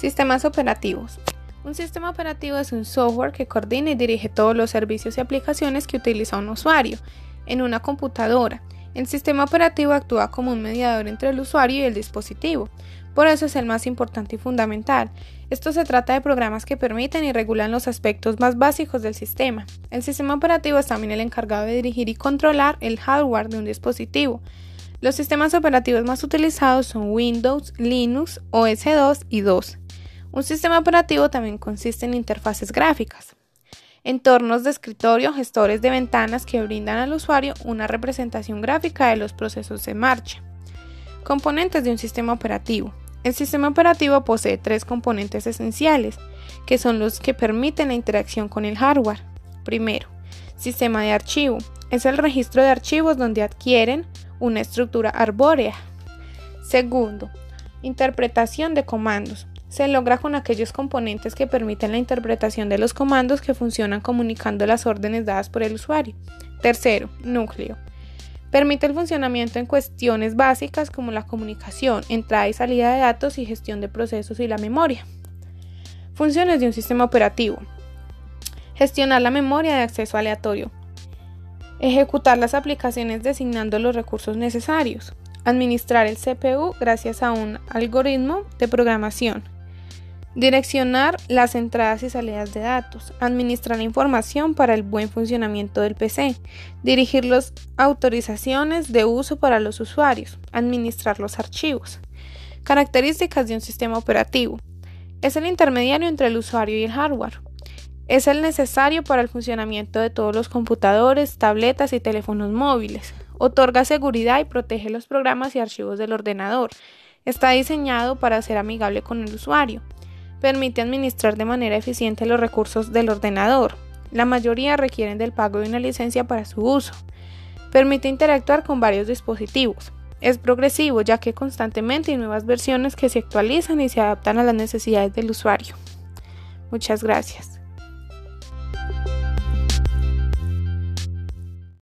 Sistemas operativos. Un sistema operativo es un software que coordina y dirige todos los servicios y aplicaciones que utiliza un usuario en una computadora. El sistema operativo actúa como un mediador entre el usuario y el dispositivo. Por eso es el más importante y fundamental. Esto se trata de programas que permiten y regulan los aspectos más básicos del sistema. El sistema operativo es también el encargado de dirigir y controlar el hardware de un dispositivo. Los sistemas operativos más utilizados son Windows, Linux, OS2 y 2. Un sistema operativo también consiste en interfaces gráficas, entornos de escritorio, gestores de ventanas que brindan al usuario una representación gráfica de los procesos en marcha. Componentes de un sistema operativo. El sistema operativo posee tres componentes esenciales, que son los que permiten la interacción con el hardware. Primero, sistema de archivo. Es el registro de archivos donde adquieren una estructura arbórea. Segundo, interpretación de comandos se logra con aquellos componentes que permiten la interpretación de los comandos que funcionan comunicando las órdenes dadas por el usuario. Tercero, núcleo. Permite el funcionamiento en cuestiones básicas como la comunicación, entrada y salida de datos y gestión de procesos y la memoria. Funciones de un sistema operativo. Gestionar la memoria de acceso aleatorio. Ejecutar las aplicaciones designando los recursos necesarios. Administrar el CPU gracias a un algoritmo de programación Direccionar las entradas y salidas de datos, administrar información para el buen funcionamiento del PC, dirigir las autorizaciones de uso para los usuarios, administrar los archivos. Características de un sistema operativo. Es el intermediario entre el usuario y el hardware. Es el necesario para el funcionamiento de todos los computadores, tabletas y teléfonos móviles. Otorga seguridad y protege los programas y archivos del ordenador. Está diseñado para ser amigable con el usuario permite administrar de manera eficiente los recursos del ordenador. La mayoría requieren del pago de una licencia para su uso. Permite interactuar con varios dispositivos. Es progresivo ya que constantemente hay nuevas versiones que se actualizan y se adaptan a las necesidades del usuario. Muchas gracias.